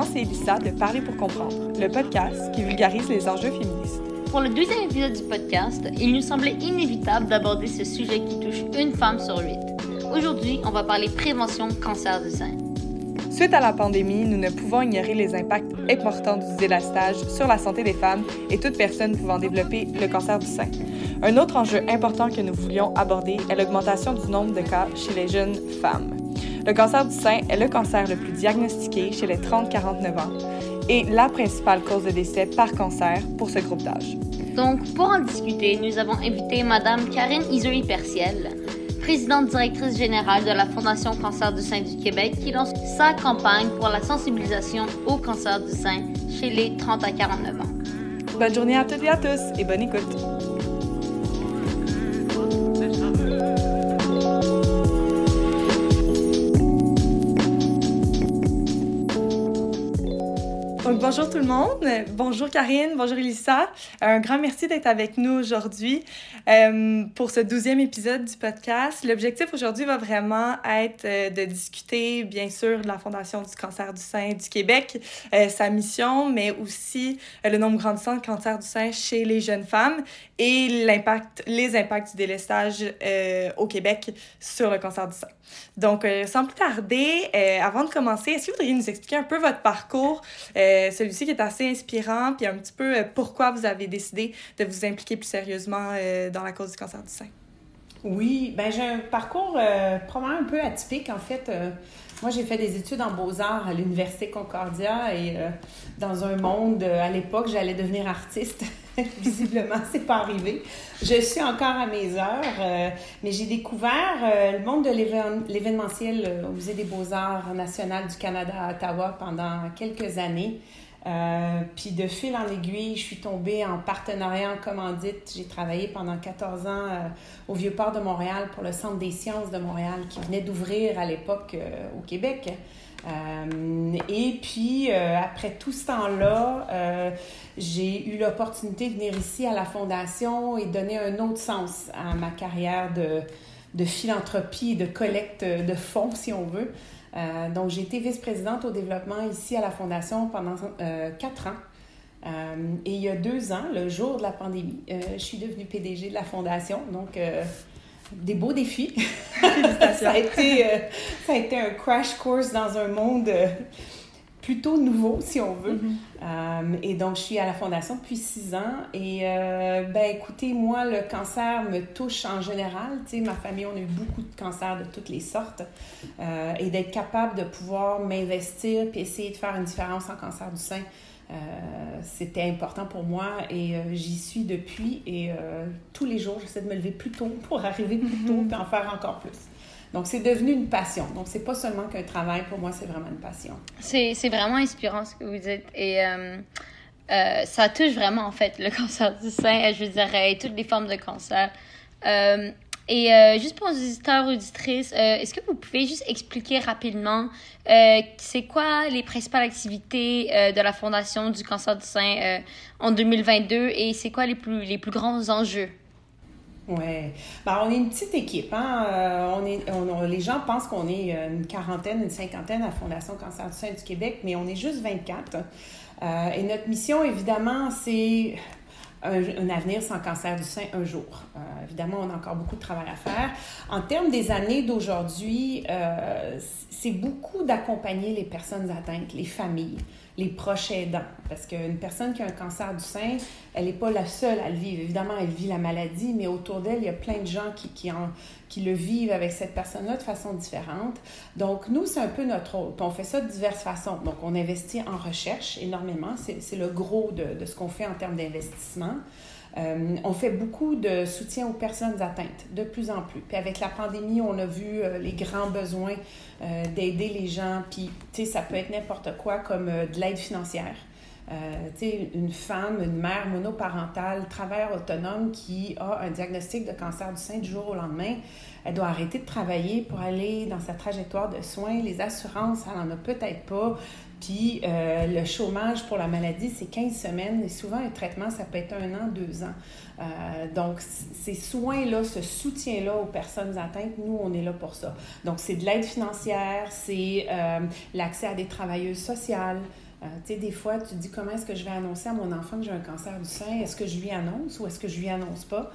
Laurence et Elissa de Parler pour comprendre, le podcast qui vulgarise les enjeux féministes. Pour le deuxième épisode du podcast, il nous semblait inévitable d'aborder ce sujet qui touche une femme sur huit. Aujourd'hui, on va parler prévention cancer du sein. Suite à la pandémie, nous ne pouvons ignorer les impacts importants du délastage sur la santé des femmes et toute personne pouvant développer le cancer du sein. Un autre enjeu important que nous voulions aborder est l'augmentation du nombre de cas chez les jeunes femmes. Le cancer du sein est le cancer le plus diagnostiqué chez les 30-49 ans et la principale cause de décès par cancer pour ce groupe d'âge. Donc, pour en discuter, nous avons invité Madame Karine Isoly-Perciel, présidente directrice générale de la Fondation Cancer du sein du Québec, qui lance sa campagne pour la sensibilisation au cancer du sein chez les 30 à 49 ans. Bonne journée à toutes et à tous et bonne écoute. Bonjour tout le monde. Bonjour Karine, bonjour Elissa. Un grand merci d'être avec nous aujourd'hui euh, pour ce douzième épisode du podcast. L'objectif aujourd'hui va vraiment être euh, de discuter, bien sûr, de la Fondation du cancer du sein du Québec, euh, sa mission, mais aussi le nombre grandissant de cancer du sein chez les jeunes femmes et les impacts du délestage au Québec sur le cancer du sein. Donc, sans plus tarder, avant de commencer, est-ce que vous voudriez nous expliquer un peu votre parcours? Euh, celui-ci qui est assez inspirant, puis un petit peu euh, pourquoi vous avez décidé de vous impliquer plus sérieusement euh, dans la cause du cancer du sein? Oui, ben j'ai un parcours probablement un peu atypique en fait. moi, j'ai fait des études en beaux-arts à l'Université Concordia et dans un monde, à l'époque, j'allais devenir artiste. Visiblement, c'est pas arrivé. Je suis encore à mes heures, mais j'ai découvert le monde de l'événementiel au Musée des Beaux-Arts national du Canada à Ottawa pendant quelques années. Euh, puis de fil en aiguille, je suis tombée en partenariat en commandite. J'ai travaillé pendant 14 ans euh, au Vieux-Port de Montréal pour le Centre des sciences de Montréal qui venait d'ouvrir à l'époque euh, au Québec. et puis, après tout ce temps-là, j'ai eu l'opportunité de venir ici à la Fondation et donner un autre sens à ma carrière de, de philanthropie de collecte de fonds, si on veut. Euh, donc, j'ai été vice-présidente au développement ici à la Fondation pendant euh, quatre ans. Euh, et il y a deux ans, le jour de la pandémie, je suis devenue PDG de la Fondation. Donc, des beaux défis. ça, a été, ça a été un crash course dans un monde plutôt nouveau, si on veut. Mm-hmm. Euh, et donc, je suis à la Fondation depuis six ans. Et, euh, ben, écoutez, moi, le cancer me touche en général. Tu sais, ma famille, on a eu beaucoup de cancers de toutes les sortes. Euh, et d'être capable de pouvoir m'investir puis essayer de faire une différence en cancer du sein, c'était important pour moi. Et j'y suis depuis. Et tous les jours, j'essaie de me lever plus tôt pour arriver plus tôt et en faire encore plus. Donc, c'est devenu une passion. Donc, c'est pas seulement qu'un travail. Pour moi, c'est vraiment une passion. C'est vraiment inspirant ce que vous dites. Et euh, euh, ça touche vraiment, en fait, le cancer du sein, je veux dire, et toutes les formes de cancer. Euh, et juste pour les auditeurs auditrices, est-ce que vous pouvez juste expliquer rapidement c'est quoi les principales activités de la Fondation du cancer du sein en 2022 et c'est quoi les plus, les plus grands enjeux? Oui. Ben, on est une petite équipe. Hein? Euh, on est, les gens pensent qu'on est euh, une quarantaine, une cinquantaine à Fondation Cancer du sein du Québec, mais on est juste 24. Euh, et notre mission, évidemment, c'est un, avenir sans cancer du sein un jour. évidemment, on a encore beaucoup de travail à faire. En termes des années d'aujourd'hui, c'est beaucoup d'accompagner les personnes atteintes, les familles les proches aidants. Parce qu'une personne qui a un cancer du sein, elle n'est pas la seule à le vivre. Évidemment, elle vit la maladie, mais autour d'elle, il y a plein de gens qui, qui, en, qui le vivent avec cette personne-là de façon différente. Donc, nous, c'est un peu notre rôle. on fait ça de diverses façons. Donc, on investit en recherche énormément. C'est le gros de, de ce qu'on fait en termes d'investissement. Euh, on fait beaucoup de soutien aux personnes atteintes, de plus en plus. Puis avec la pandémie, on a vu euh, les grands besoins euh, d'aider les gens. Puis, tu sais, ça peut être n'importe quoi comme de l'aide financière. Euh, une femme, une mère monoparentale, travailleur autonome qui a un diagnostic de cancer du sein du jour au lendemain, elle doit arrêter de travailler pour aller dans sa trajectoire de soins. Les assurances, elle n'en a peut-être pas. Puis euh, le chômage pour la maladie, c'est 15 semaines. Et souvent, un traitement, ça peut être un an, deux ans. Euh, donc, ces soins-là, ce soutien-là aux personnes atteintes, nous, on est là pour ça. Donc, c'est de l'aide financière, c'est euh, l'accès à des travailleuses sociales. Tu sais, des fois, tu dis comment est-ce que je vais annoncer à mon enfant que j'ai un cancer du sein? Est-ce que je lui annonce ou est-ce que je lui annonce pas?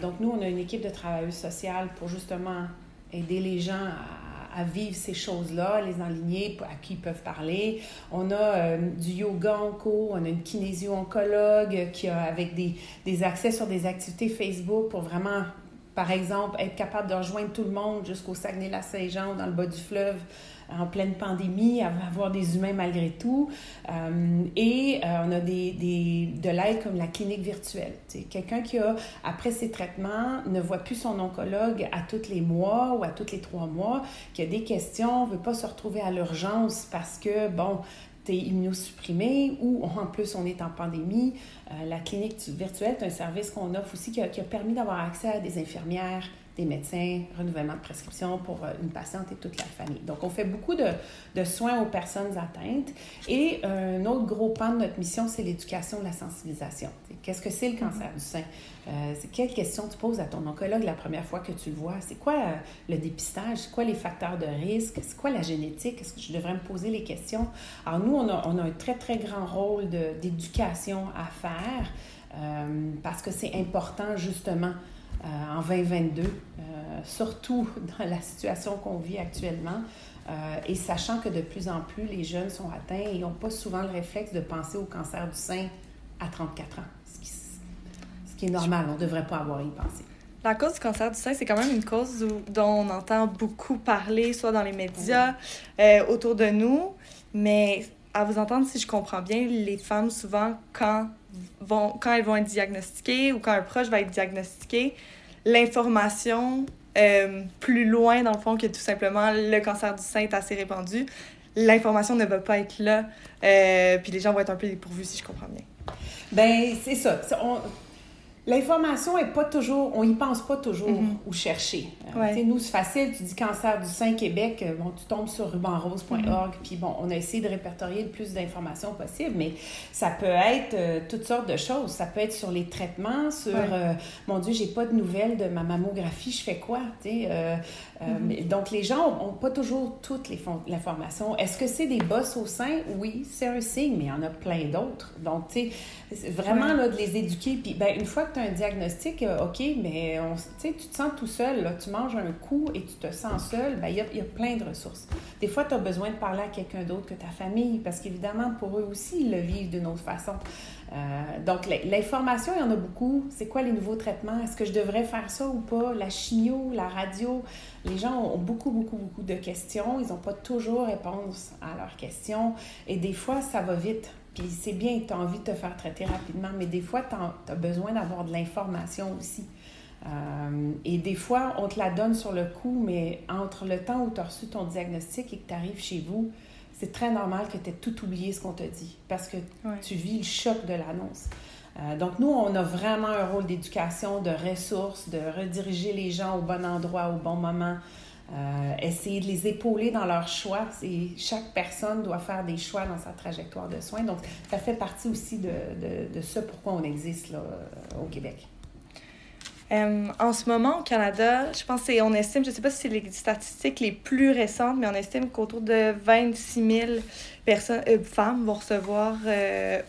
donc, nous, on a une équipe de travailleuses sociales pour justement aider les gens à à vivre ces choses-là, les enligner, à qui ils peuvent parler. On a euh, du yoga en cours, on a une kinésio-oncologue qui a avec des, des accès sur des activités Facebook pour vraiment par exemple, être capable de rejoindre tout le monde jusqu'au Saguenay-Lac-Saint-Jean dans le bas du fleuve en pleine pandémie, avoir des humains malgré tout. Euh, et euh, on a des de l'aide comme la clinique virtuelle. Quelqu'un qui a, après ses traitements, ne voit plus son oncologue à tous les mois ou à tous les trois mois, qui a des questions, ne veut pas se retrouver à l'urgence parce que, bon, tu es immunosupprimé ou en plus on est en pandémie. Euh, la clinique virtuelle, c'est un service qu'on offre aussi qui a permis d'avoir accès à des infirmières, des médecins, renouvellement de prescription pour euh, une patiente et toute la famille. Donc, on fait beaucoup de, soins aux personnes atteintes. Et un autre gros pan de notre mission, c'est l'éducation la sensibilisation. Qu'est-ce que c'est le cancer du sein? Euh, quelles questions tu poses à ton oncologue la première fois que tu le vois? C'est quoi euh, le dépistage? C'est quoi les facteurs de risque? C'est quoi la génétique? Est-ce que je devrais me poser les questions? Alors, nous, on a, on a un très, très grand rôle d'éducation à faire euh, parce que c'est important, justement, euh, en 2022, euh, surtout dans la situation qu'on vit actuellement. Euh, et sachant que de plus en plus, les jeunes sont atteints et n'ont pas souvent le réflexe de penser au cancer du sein à 34 ans, ce qui, ce qui est normal, on ne devrait pas avoir à y penser. La cause du cancer du sein, c'est quand même une cause dont on entend beaucoup parler, soit dans les médias, autour de nous. Mais à vous entendre, si je comprends bien, les femmes, souvent, quand, vont, quand elles vont être diagnostiquées ou quand un proche va être diagnostiqué, l'information euh, plus loin, dans le fond, que tout simplement le cancer du sein est assez répandu, l'information ne va pas être là. Euh, puis les gens vont être un peu dépourvus, si je comprends bien. Ben c'est ça. L'information est pas toujours, on y pense pas toujours mhm. où chercher. Euh, nous, c'est facile, tu dis cancer du sein Québec, euh, bon, tu tombes sur rubanrose.org, mhm. puis bon, on a essayé de répertorier le plus d'informations possible, mais ça peut être euh, toutes sortes de choses. Ça peut être sur les traitements, sur, mon Dieu, j'ai pas de nouvelles de ma mammographie, je fais quoi? Mhm. donc, les gens n'ont pas toujours toute l'information. Est-ce que c'est des bosses au sein? Oui, c'est un signe, mais il y en a plein d'autres. Donc, tu sais, vraiment là, de les éduquer, puis ben, une fois que un diagnostic, euh, OK, mais on, tu te sens tout seul, là, tu manges un coup et tu te sens seul, ben, il y, a, y, a, plein de ressources. Des fois, tu as besoin de parler à quelqu'un d'autre que ta famille, parce qu'évidemment, pour eux aussi, ils le vivent d'une autre façon. Euh, donc, l'information, il y en a beaucoup. C'est quoi les nouveaux traitements? Est-ce que je devrais faire ça ou pas? La chimio, la radio? Les gens ont beaucoup, beaucoup, beaucoup de questions. Ils n'ont pas toujours réponse à leurs questions. Et des fois, ça va vite. Puis c'est bien, tu as envie de te faire traiter rapidement, mais des fois, tu as besoin d'avoir de l'information aussi. Euh, et des fois, on te la donne sur le coup, mais entre le temps où tu as reçu ton diagnostic et que tu arrives chez vous, c'est très normal que tu aies tout oublié ce qu'on t'a dit parce que tu vis le choc de l'annonce. Euh, donc, nous, on a vraiment un rôle d'éducation, de ressources, de rediriger les gens au bon endroit, au bon moment, euh, essayer de les épauler dans leurs choix. Chaque personne doit faire des choix dans sa trajectoire de soins. Donc, ça fait partie aussi de, de, de ce pourquoi on existe là, euh, au Québec. Euh, en ce moment, au Canada, je pense qu'on estime, je ne sais pas si c'est les statistiques les plus récentes, mais on estime qu'autour de 26 000 personnes, femmes vont recevoir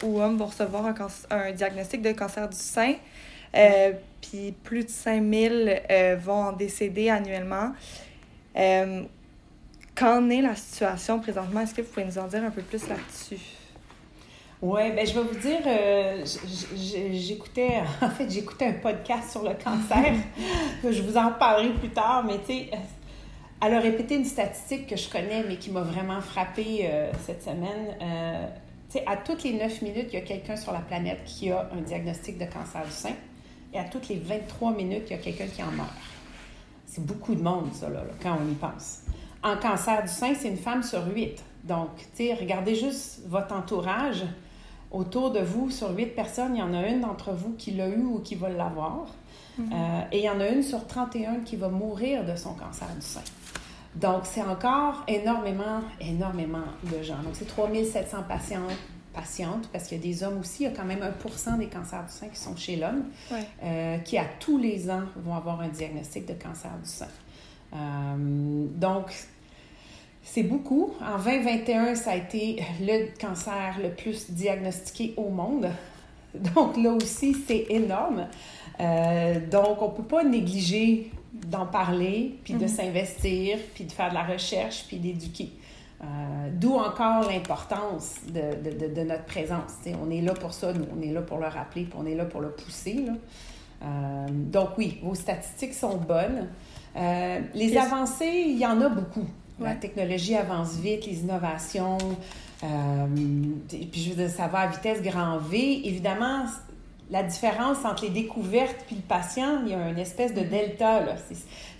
ou hommes vont recevoir un, diagnostic de cancer du sein. Puis plus de 5 000 vont en décéder annuellement. Euh, qu'en est la situation présentement? Est-ce que vous pouvez nous en dire un peu plus là-dessus? Oui, ben je vais vous dire, euh, j'écoutais, en fait, j'écoutais un podcast sur le cancer. je vous en parlerai plus tard, mais tu sais, elle a répété une statistique que je connais, mais qui m'a vraiment frappée euh, cette semaine. tu sais, à toutes les 9 minutes, il y a quelqu'un sur la planète qui a un diagnostic de cancer du sein. Et à toutes les 23 minutes, il y a quelqu'un qui en meurt. C'est beaucoup de monde, ça, là, quand on y pense. En cancer du sein, c'est une femme sur huit. Donc, tu sais, regardez juste votre entourage. autour de vous, sur huit personnes, il y en a une d'entre vous qui l'a eu ou qui va l'avoir. Mhm. Euh, et il y en a une sur 31 qui va mourir de son cancer du sein. Donc, c'est encore énormément, énormément de gens. Donc, c'est 3700 patients, parce qu'il y a des hommes aussi, il y a quand même 1% des cancers du sein qui sont chez l'homme, euh, qui à tous les ans vont avoir un diagnostic de cancer du sein. Euh, donc, c'est beaucoup. En 2021, ça a été le cancer le plus diagnostiqué au monde. Donc là aussi, c'est énorme. Euh, donc, on ne peut pas négliger d'en parler, puis de mhm. s'investir, puis de faire de la recherche, puis d'éduquer. Euh, d'où encore l'importance de, de, de, notre présence. on est là pour ça, nous, on est là pour le rappeler, puis on est là pour le pousser. Euh, donc oui, vos statistiques sont bonnes. les avancées, il y en a beaucoup. La technologie avance vite, les innovations, puis je veux dire, ça va à vitesse grand V. Évidemment, la différence entre les découvertes puis le patient, il y a une espèce de delta.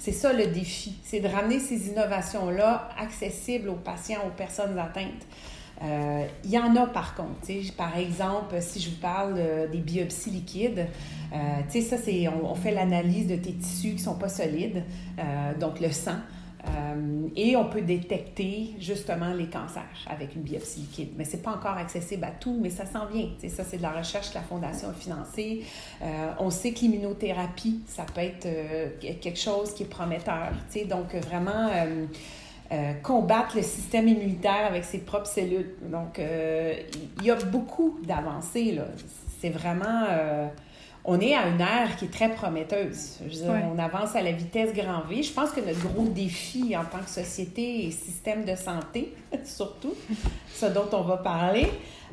C'est ça le défi. C'est de ramener ces innovations-là accessibles aux patients, aux personnes atteintes. Euh, il y en a par contre. Par exemple, si je vous parle des biopsies liquides, euh, ça, c'est on, on, fait l'analyse de tes tissus qui ne sont pas solides, euh, donc le sang. Euh, et on peut détecter justement les cancers avec une biopsie liquide. Mais ce n'est pas encore accessible à tout, mais ça s'en vient. ça, c'est de la recherche que la Fondation a financée. Euh, on sait que l'immunothérapie, ça peut être euh, quelque chose qui est prometteur. Donc, vraiment, combattre le système immunitaire avec ses propres cellules. Donc, il y a beaucoup d'avancées. C'est vraiment on est à une ère qui est très prometteuse. On avance à la vitesse grand V. Je pense que notre gros défi en tant que société et système de santé, surtout, ce dont on va parler,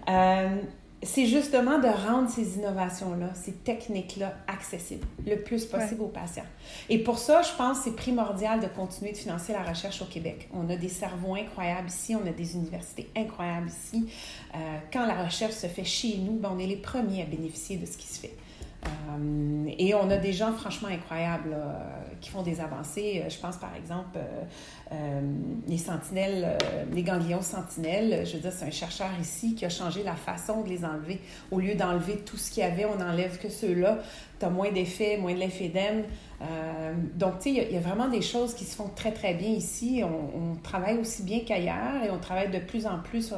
euh, c'est justement de rendre ces innovations-là, ces techniques-là accessibles le plus possible aux patients. Et pour ça, je pense que c'est primordial de continuer de financer la recherche au Québec. On a des cerveaux incroyables ici, on a des universités incroyables ici. Euh, quand la recherche se fait chez nous, ben, on est les premiers à bénéficier de ce qui se fait. Euh, et on a des gens franchement incroyables qui font des avancées. Euh, je pense par exemple euh, les sentinelles, les ganglions sentinelles. Je veux dire, c'est un chercheur ici qui a changé la façon de les enlever. Au lieu d'enlever tout ce qu'il y avait, on n'enlève que ceux-là. Tu as moins d'effets, moins de lymphédème. donc, tu sais, il y, a vraiment des choses qui se font très, très bien ici. On, travaille aussi bien qu'ailleurs et on travaille de plus en plus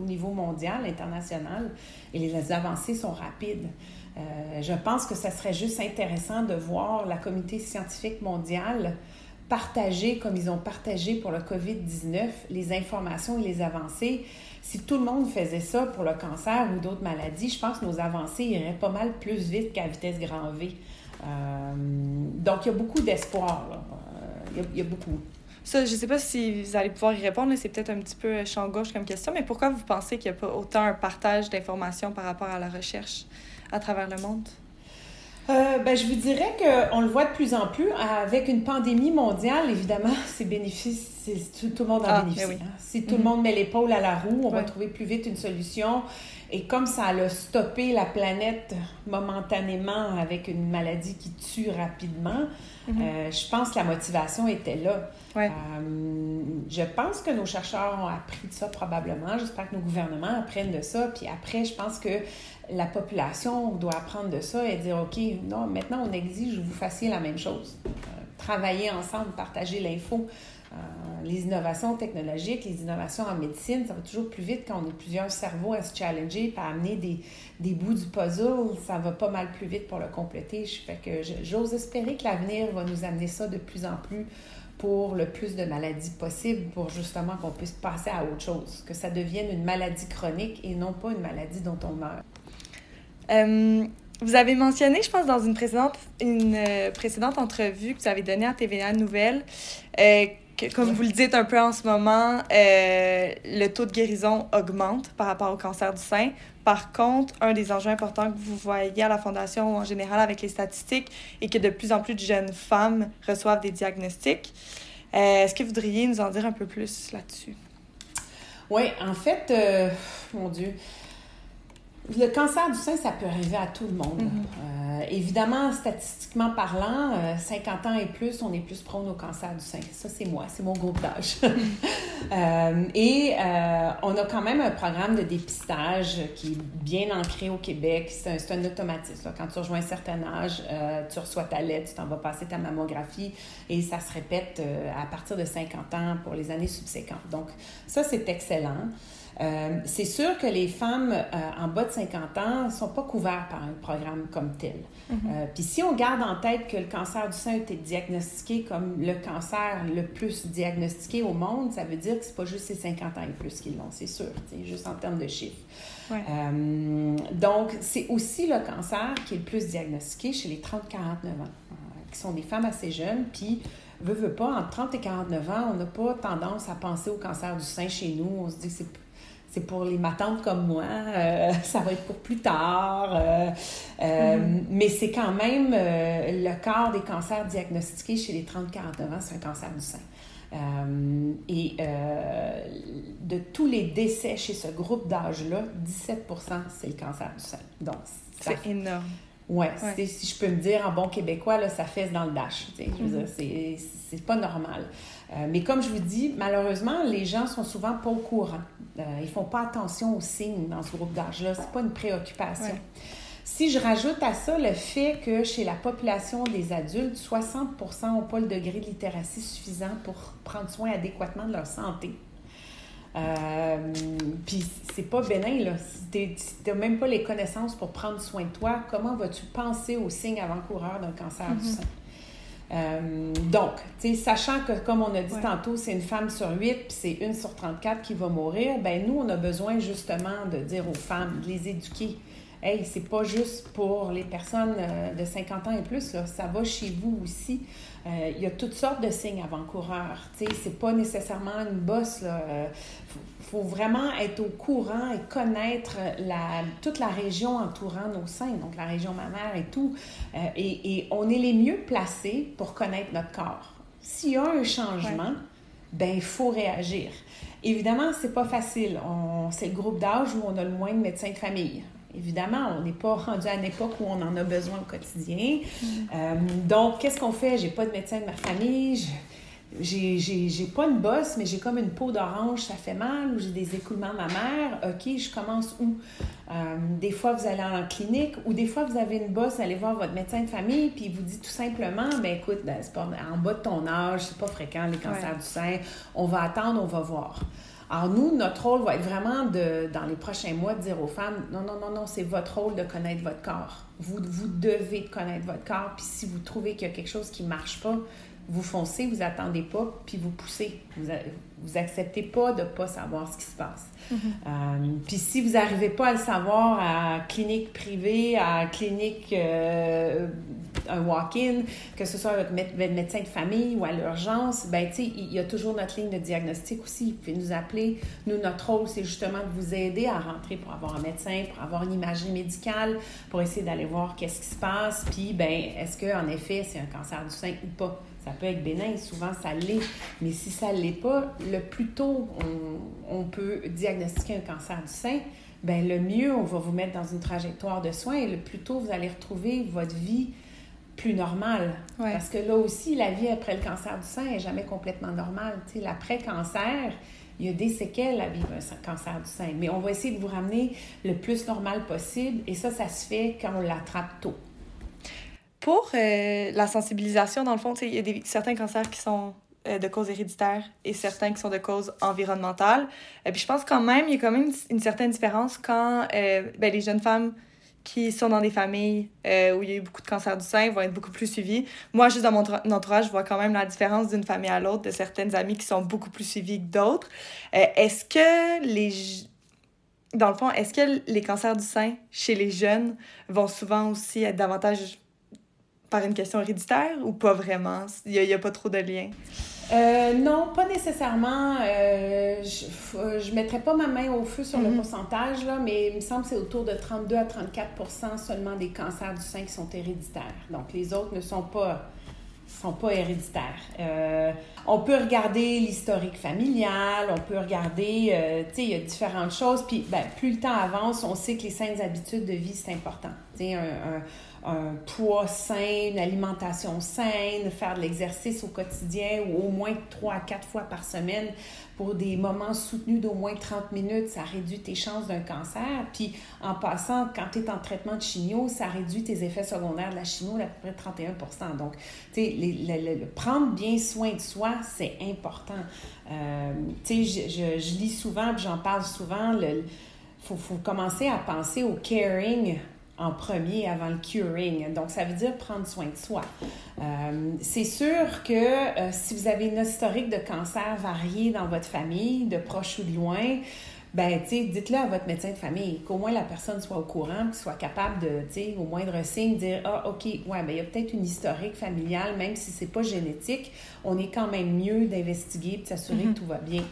au niveau mondial, international. Et les avancées sont rapides. Euh, je pense que ça serait juste intéressant de voir la communauté scientifique mondiale partager, comme ils ont partagé pour le COVID-19, les informations et les avancées. Si tout le monde faisait ça pour le cancer ou d'autres maladies, je pense que nos avancées iraient pas mal plus vite qu'à vitesse grand V. Euh, donc, il y a beaucoup d'espoir. Euh, il, y a beaucoup. Ça, je ne sais pas si vous allez pouvoir y répondre, c'est peut-être un petit peu champ gauche comme question, mais pourquoi vous pensez qu'il n'y a pas autant un partage d'informations par rapport à la recherche? à travers le monde? Euh, ben, je vous dirais qu'on le voit de plus en plus. Avec une pandémie mondiale, évidemment, c'est bénéfice, tout, tout, le monde en ah, bénéficie. Ben hein. Si tout le mhm. monde met l'épaule à la roue, on va trouver plus vite une solution. Et comme ça a stoppé la planète momentanément avec une maladie qui tue rapidement, mhm. euh, je pense que la motivation était là. Euh, je pense que nos chercheurs ont appris de ça probablement. J'espère que nos gouvernements apprennent de ça. Puis après, je pense que la population doit apprendre de ça et dire, OK, non, maintenant on exige que vous fassiez la même chose. Euh, travailler ensemble, partager l'info. Euh, les innovations technologiques, les innovations en médecine, ça va toujours plus vite quand on a plusieurs cerveaux à se challenger, à amener des, des, bouts du puzzle. Ça va pas mal plus vite pour le compléter. Fait que j'ose espérer que l'avenir va nous amener ça de plus en plus pour le plus de maladies possible, pour justement qu'on puisse passer à autre chose, que ça devienne une maladie chronique et non pas une maladie dont on meurt. Euh, vous avez mentionné, je pense, dans une précédente, une, euh, précédente entrevue que vous avez donnée à TVA Nouvelle, comme vous le dites un peu en ce moment, le taux de guérison augmente par rapport au cancer du sein. Par contre, un des enjeux importants que vous voyez à la Fondation ou en général avec les statistiques est que de plus en plus de jeunes femmes reçoivent des diagnostics. Est-ce que vous voudriez nous en dire un peu plus là-dessus? Oui, en fait, mon Dieu, Le cancer du sein, ça peut arriver à tout le monde. Mhm. Euh, évidemment, statistiquement parlant, 50 ans et plus, on est plus prône au cancer du sein. Ça, c'est moi, c'est mon groupe d'âge. Euh, et euh, on a quand même un programme de dépistage qui est bien ancré au Québec. C'est un, automatisme. Quand tu rejoins un certain âge, tu reçois ta lettre, tu t'en vas passer ta mammographie et ça se répète à partir de 50 ans pour les années subséquentes. Donc, ça, c'est excellent. Euh, c'est sûr que les femmes euh, en bas de 50 ans ne sont pas couvertes par un programme comme tel. Mm-hmm. Euh, puis si on garde en tête que le cancer du sein a été diagnostiqué comme le cancer le plus diagnostiqué au monde, ça veut dire que c'est pas juste les 50 ans et plus qui l'ont, c'est sûr, juste en termes de chiffres. donc, c'est aussi le cancer qui est le plus diagnostiqué chez les 30-49 ans, qui sont des femmes assez jeunes, puis veut, veut pas, entre 30 et 49 ans, on n'a pas tendance à penser au cancer du sein chez nous. On se dit que c'est c'est pour les matantes comme moi, euh, ça va être pour plus tard. Euh, euh, mm-hmm. Mais c'est quand même le quart des cancers diagnostiqués chez les 30-49 ans, c'est un cancer du sein. et de tous les décès chez ce groupe d'âge-là, 17% c'est le cancer du sein. Donc, c'est énorme. Ouais, si je peux me dire en bon québécois, là, ça fesse dans le dash. Je veux dire, c'est pas normal. Euh, mais comme je vous dis, malheureusement, les gens sont souvent pas au courant. Euh, ils font pas attention aux signes dans ce groupe d'âge-là. C'est pas une préoccupation. Si je rajoute à ça le fait que chez la population des adultes, 60% n'ont pas le degré de littératie suffisant pour prendre soin adéquatement de leur santé. Euh, Puis c'est pas bénin, là. Si tu n'as même pas les connaissances pour prendre soin de toi, comment vas-tu penser aux signes avant-coureurs d'un cancer du mm-hmm. sein? Euh, donc, sachant que, comme on a dit tantôt, c'est une femme sur huit, puis c'est une sur 34 qui va mourir, ben nous, on a besoin justement de dire aux femmes, de les éduquer. Hey, c'est pas juste pour les personnes euh, de 50 ans et plus, là, ça va chez vous aussi. Euh, il y a toutes sortes de signes avant-coureurs. C'est pas nécessairement une bosse. Il faut, vraiment être au courant et connaître la, toute la région entourant nos seins, donc la région mammaire et tout. Euh, et, et, on est les mieux placés pour connaître notre corps. S'il y a un changement, ben il faut réagir. Évidemment, c'est pas facile. C'est le groupe d'âge où on a le moins de médecins de famille. Évidemment, on n'est pas rendu à une époque où on en a besoin au quotidien. Mm. Euh, donc, qu'est-ce qu'on fait? J'ai pas de médecin de ma famille, j'ai pas une bosse, mais j'ai comme une peau d'orange, ça fait mal, ou j'ai des écoulements de ma mère. OK, je commence où? Euh, des fois, vous allez en clinique, ou des fois, vous avez une bosse, allez voir votre médecin de famille, puis il vous dit tout simplement, ben écoute, ben, c'est pas en bas de ton âge, c'est pas fréquent les cancers du sein, on va attendre, on va voir. Alors, nous, notre rôle va être vraiment de, dans les prochains mois, de dire aux femmes, non, non, non, non, c'est votre rôle de connaître votre corps. Vous, vous devez connaître votre corps. Puis si vous trouvez qu'il y a quelque chose qui ne marche pas, vous foncez, vous attendez pas, puis vous poussez. Vous, vous acceptez pas de pas savoir ce qui se passe. Mm-hmm. Euh, puis si vous n'arrivez pas à le savoir à clinique privée, à clinique, euh, un walk-in, que ce soit votre, médecin de famille ou à l'urgence, ben tu sais, il y a toujours notre ligne de diagnostic aussi. Vous pouvez nous appeler. Nous, notre rôle, c'est justement de vous aider à rentrer pour avoir un médecin, pour avoir une imagerie médicale, pour essayer d'aller voir qu'est-ce qui se passe. Puis, ben est-ce qu'en effet, c'est un cancer du sein ou pas? Ça peut être bénin, souvent ça l'est, mais si ça ne l'est pas, le plus tôt on, peut diagnostiquer un cancer du sein, ben le mieux on va vous mettre dans une trajectoire de soins et le plus tôt vous allez retrouver votre vie plus normale. Parce que là aussi, la vie après le cancer du sein n'est jamais complètement normale. L'après-cancer, il y a des séquelles à vivre un cancer du sein. Mais on va essayer de vous ramener le plus normal possible et ça, ça se fait quand on l'attrape tôt. Pour euh, la sensibilisation, dans le fond, il y a des, certains cancers qui sont euh, de cause héréditaire et certains qui sont de cause environnementale. Et puis je pense quand même, il y a quand même une, certaine différence quand euh, ben, les jeunes femmes qui sont dans des familles où il y a eu beaucoup de cancers du sein vont être beaucoup plus suivies. Moi, juste dans mon entourage, je vois quand même la différence d'une famille à l'autre, de certaines amies qui sont beaucoup plus suivies que d'autres. est-ce que les... Dans le fond, est-ce que les cancers du sein chez les jeunes vont souvent aussi être davantage par une question héréditaire ou pas vraiment? Il n'y a, a, pas trop de lien? Euh, non, pas nécessairement. Euh, je ne mettrais pas ma main au feu sur le mm-hmm. pourcentage, là, mais il me semble que c'est autour de 32 à 34 seulement des cancers du sein qui sont héréditaires. Donc, les autres ne sont pas sont pas héréditaires. Euh, on peut regarder l'historique familial, on peut regarder, euh, tu sais, il y a différentes choses. Puis, ben, plus le temps avance, on sait que les saines habitudes de vie, c'est important. Tu sais, un, un poids sain, une alimentation saine, faire de l'exercice au quotidien ou au moins trois à quatre fois par semaine pour des moments soutenus d'au moins 30 minutes, ça réduit tes chances d'un cancer. Puis en passant, quand tu es en traitement de chimio, ça réduit tes effets secondaires de la chimio d'à peu près 31% Donc, tu sais, prendre bien soin de soi, c'est important. Euh, tu sais, je, lis souvent, j'en parle souvent, il faut commencer à penser au caring en premier avant le curing. Donc, ça veut dire prendre soin de soi. Euh, c'est sûr que euh, si vous avez une historique de cancer varié dans votre famille, de proche ou de loin, ben, tu sais, dites-le à votre médecin de famille, qu'au moins la personne soit au courant, qu'il soit capable de, tu sais, au moindre signe, dire Ah, OK, ouais, ben, il y a peut-être une historique familiale, même si c'est pas génétique, on est quand même mieux d'investiguer et de s'assurer que mm-hmm. tout va bien.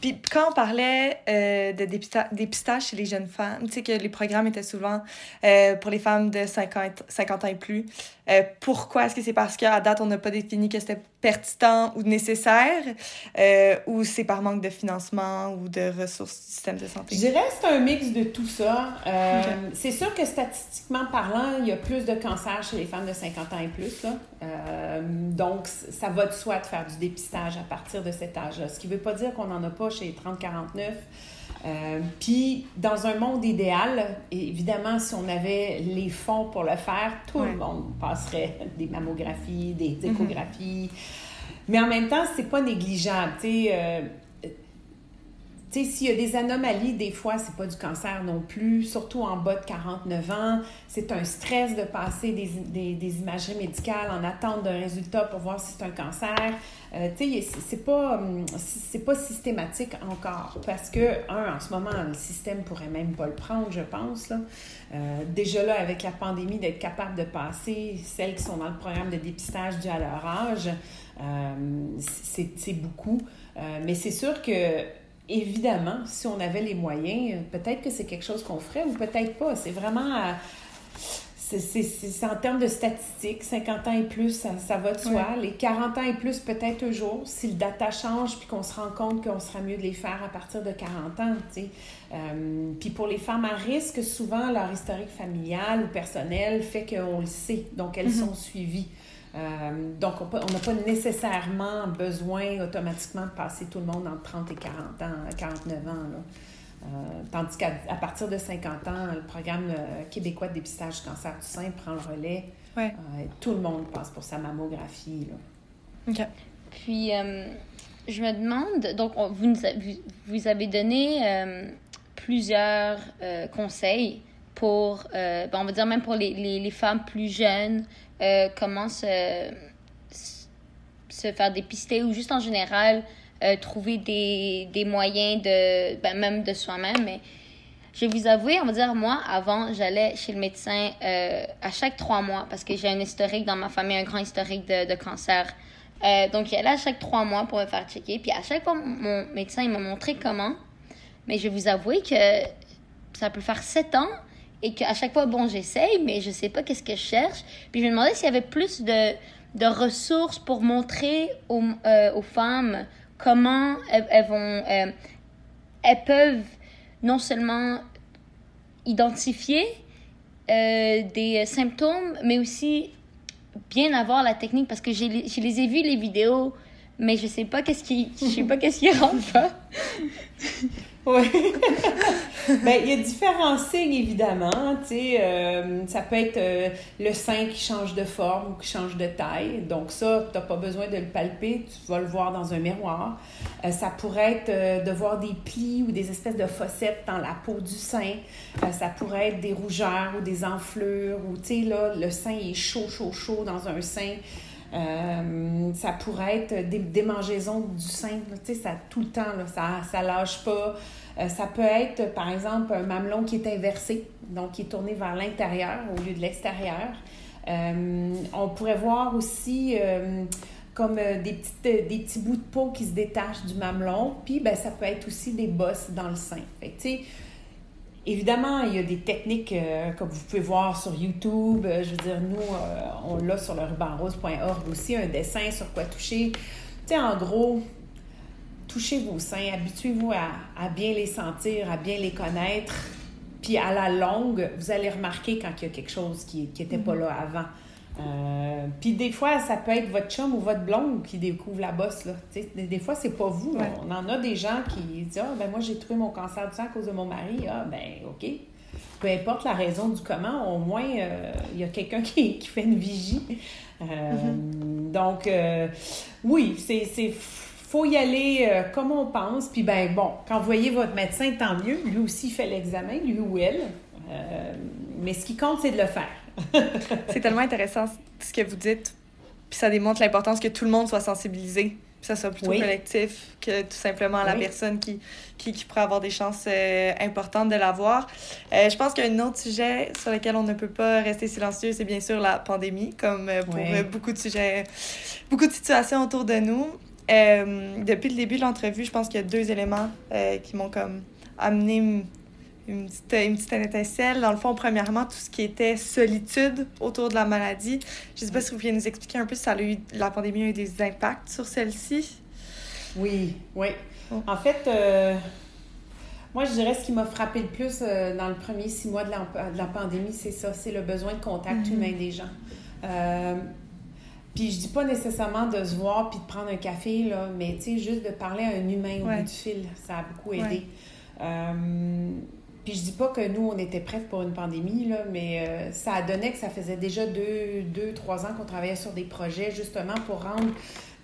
Puis quand on parlait euh, de dépistage chez les jeunes femmes, tu sais que les programmes étaient souvent euh, pour les femmes de 50, 50 ans et plus. Euh, pourquoi? Est-ce que c'est parce qu'à date, on n'a pas défini que c'était pertinent ou nécessaire euh, ou c'est par manque de financement ou de ressources du système de santé? Je dirais que c'est un mix de tout ça. Euh, c'est sûr que statistiquement parlant, il y a plus de cancers chez les femmes de 50 ans et plus. Là. donc, ça va de soi de faire du dépistage à partir de cet âge-là. Ce qui ne veut pas dire qu'on n'en a pas chez les 30-49 euh, puis, dans un monde idéal, évidemment, si on avait les fonds pour le faire, tout le monde passerait des mammographies, des mhm. échographies. Mais en même temps, c'est pas négligeable. Tu sais, euh, sais, s'il y a des anomalies, des fois, c'est pas du cancer non plus, surtout en bas de 49 ans. C'est un stress de passer des, des, des, imageries médicales en attente d'un résultat pour voir si c'est un cancer. Euh, tu sais, c'est pas, hum, c'est pas systématique encore parce que, un, en ce moment, le système pourrait même pas le prendre, je pense. Là. Euh, déjà là, avec la pandémie, d'être capable de passer celles qui sont dans le programme de dépistage dû à leur âge, euh, c'est beaucoup. mais c'est sûr que évidemment, si on avait les moyens, peut-être que c'est quelque chose qu'on ferait ou peut-être pas. C'est vraiment. c'est en termes de statistiques, 50 ans et plus, ça, va de soi. Les 40 ans et plus, peut-être un jour, si le data change puis qu'on se rend compte qu'on sera mieux de les faire à partir de 40 ans. Euh, puis pour les femmes à risque, souvent, leur historique familial ou personnel fait qu'on le sait. Donc, elles mm-hmm. sont suivies. Euh, donc, on n'a pas nécessairement besoin automatiquement de passer tout le monde entre 30 et 40 ans, 49 ans. Euh, tandis qu'à partir de 50 ans, le programme euh, québécois de dépistage du cancer du sein prend le relais. tout le monde passe pour sa mammographie. OK. Puis, je me demande, donc, vous, nous vous avez donné plusieurs conseils pour, ben, on va dire même pour les, les, les femmes plus jeunes, euh, comment se, faire dépister ou juste en général euh, trouver des, des, moyens de, ben, même de soi-même. Mais je vais vous avouer, on va dire, moi, avant, j'allais chez le médecin euh, à chaque trois mois parce que j'ai un historique dans ma famille, un grand historique de, de cancer. donc, j'allais à chaque trois mois pour me faire checker. Puis à chaque fois, mon médecin, il m'a montré comment. Mais je vais vous avouer que ça peut faire sept ans et qu'à chaque fois, bon, j'essaye, mais je sais pas qu'est-ce que je cherche. Puis je me demandais s'il y avait plus de, de ressources pour montrer aux, euh, aux femmes comment elles, vont... Euh, elles peuvent non seulement identifier euh, des symptômes, mais aussi bien avoir la technique parce que je les ai vus les vidéos, mais je sais pas qu'est-ce qui, je sais pas qui rentre pas. Oui. ben, il y a différents signes, évidemment. Sais, euh, ça peut être euh, le sein qui change de forme ou qui change de taille. Donc, ça, tu n'as pas besoin de le palper, tu vas le voir dans un miroir. Euh, ça pourrait être de voir des plis ou des espèces de fossettes dans la peau du sein. ça pourrait être des rougeurs ou des enflures ou, tu sais, là, le sein est chaud, chaud, chaud dans un sein. Euh, ça pourrait être des démangeaisons du sein, tu sais, ça tout le temps, ça, ça lâche pas. Euh, ça peut être, par exemple, un mamelon qui est inversé, donc qui est tourné vers l'intérieur au lieu de l'extérieur. Euh, on pourrait voir aussi comme des, petites, des petits bouts de peau qui se détachent du mamelon, puis ben, ça peut être aussi des bosses dans le sein. Fait Évidemment, il y a des techniques, euh, comme vous pouvez voir sur YouTube. Euh, je veux dire, nous, on l'a sur le rubanrose.org aussi, un dessin sur quoi toucher. Tu sais, en gros, touchez vos seins, habituez-vous à, bien les sentir, à bien les connaître. Puis à la longue, vous allez remarquer quand il y a quelque chose qui n'était pas mhm. là avant. Euh, puis des fois, ça peut être votre chum ou votre blonde qui découvre la bosse. Là. Des, des, fois, c'est pas vous. On en a des gens qui disent Ah, ben moi, j'ai trouvé mon cancer du sang à cause de mon mari. Ah, ben, OK. Peu importe la raison du comment, au moins, euh, il y a quelqu'un qui, qui, fait une vigie. Euh, mhm. Donc, oui, c'est faut y aller comme on pense. Puis ben bon, quand vous voyez votre médecin, tant mieux. Lui aussi fait l'examen, lui ou elle. Mais ce qui compte, c'est de le faire. C'est tellement intéressant ce que vous dites. Puis ça démontre l'importance que tout le monde soit sensibilisé. que ça soit plutôt collectif que tout simplement la personne qui, qui, qui, pourrait avoir des chances euh, importantes de l'avoir. je pense qu'un autre sujet sur lequel on ne peut pas rester silencieux, c'est bien sûr la pandémie, comme pour beaucoup de sujets, beaucoup de situations autour de nous. Euh, depuis le début de l'entrevue, je pense qu'il y a deux éléments euh, qui m'ont comme amené une, petite, une petite étincelle. Dans le fond, premièrement, tout ce qui était solitude autour de la maladie. Je ne sais pas si vous pouviez nous expliquer un peu si ça a eu, la pandémie a eu des impacts sur celle-ci. Oui, oui. Oh. En fait, euh, moi, je dirais ce qui m'a frappé le plus dans le premier six mois de la, de la pandémie, c'est ça, c'est le besoin de contact mm-hmm. humain des gens. Puis je dis pas nécessairement de se voir puis de prendre un café, là, mais tu sais, juste de parler à un humain au bout du fil, ça a beaucoup aidé. Euh, puis je dis pas que nous, on était prêts pour une pandémie, là, mais euh, ça a donné que ça faisait déjà deux, deux trois ans qu'on travaillait sur des projets justement pour rendre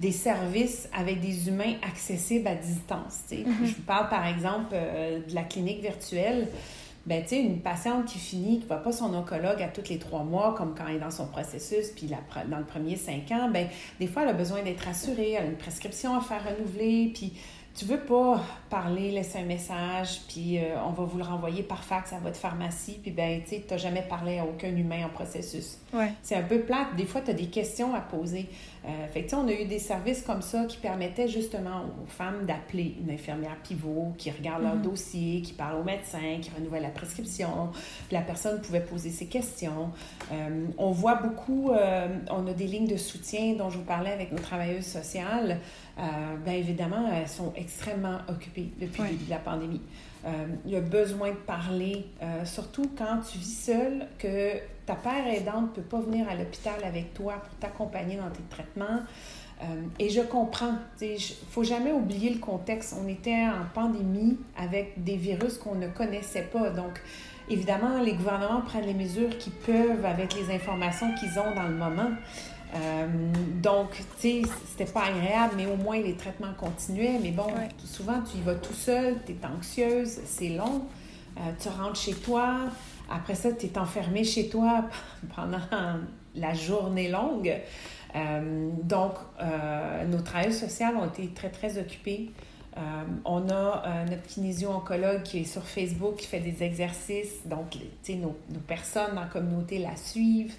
des services avec des humains accessibles à distance. Mm-hmm. Je vous parle par exemple euh, de la clinique virtuelle ben, tu sais, une patiente qui finit, qui ne va pas son oncologue à tous les trois mois, comme quand elle est dans son processus, puis la, dans le premier cinq ans, ben, des fois, elle a besoin d'être assurée, elle a une prescription à faire renouveler, puis tu veux pas parler, laisser un message, puis euh, on va vous le renvoyer par fax à votre pharmacie, puis ben, tu sais, n'as jamais parlé à aucun humain en processus. Ouais. C'est un peu plate. Des fois, tu as des questions à poser. Euh, fait que, on a eu des services comme ça qui permettaient justement aux femmes d'appeler une infirmière pivot qui regarde leur mhm. dossier, qui parle au médecin, qui renouvelle la prescription. la personne pouvait poser ses questions. Euh, on voit beaucoup, on a des lignes de soutien dont je vous parlais avec nos travailleuses sociales. Euh, bien évidemment, elles sont extrêmement occupées depuis le début de la pandémie. Euh, il y a besoin de parler, euh, surtout quand tu vis seul, que ta père aidante ne peut pas venir à l'hôpital avec toi pour t'accompagner dans tes traitements. et je comprends, il ne faut jamais oublier le contexte. On était en pandémie avec des virus qu'on ne connaissait pas. Donc, évidemment, les gouvernements prennent les mesures qu'ils peuvent avec les informations qu'ils ont dans le moment. Euh, donc, tu sais, c'était pas agréable, mais au moins les traitements continuaient. Mais bon, souvent, tu y vas tout seul, tu es anxieuse, c'est long. Euh, tu rentres chez toi. Après ça, tu es enfermé chez toi pendant la journée longue. Euh, donc, nos travailleurs sociaux ont été très, très occupés. on a notre kinésio-oncologue qui est sur Facebook, qui fait des exercices. Donc, tu sais, nos, nos, personnes dans la communauté la suivent.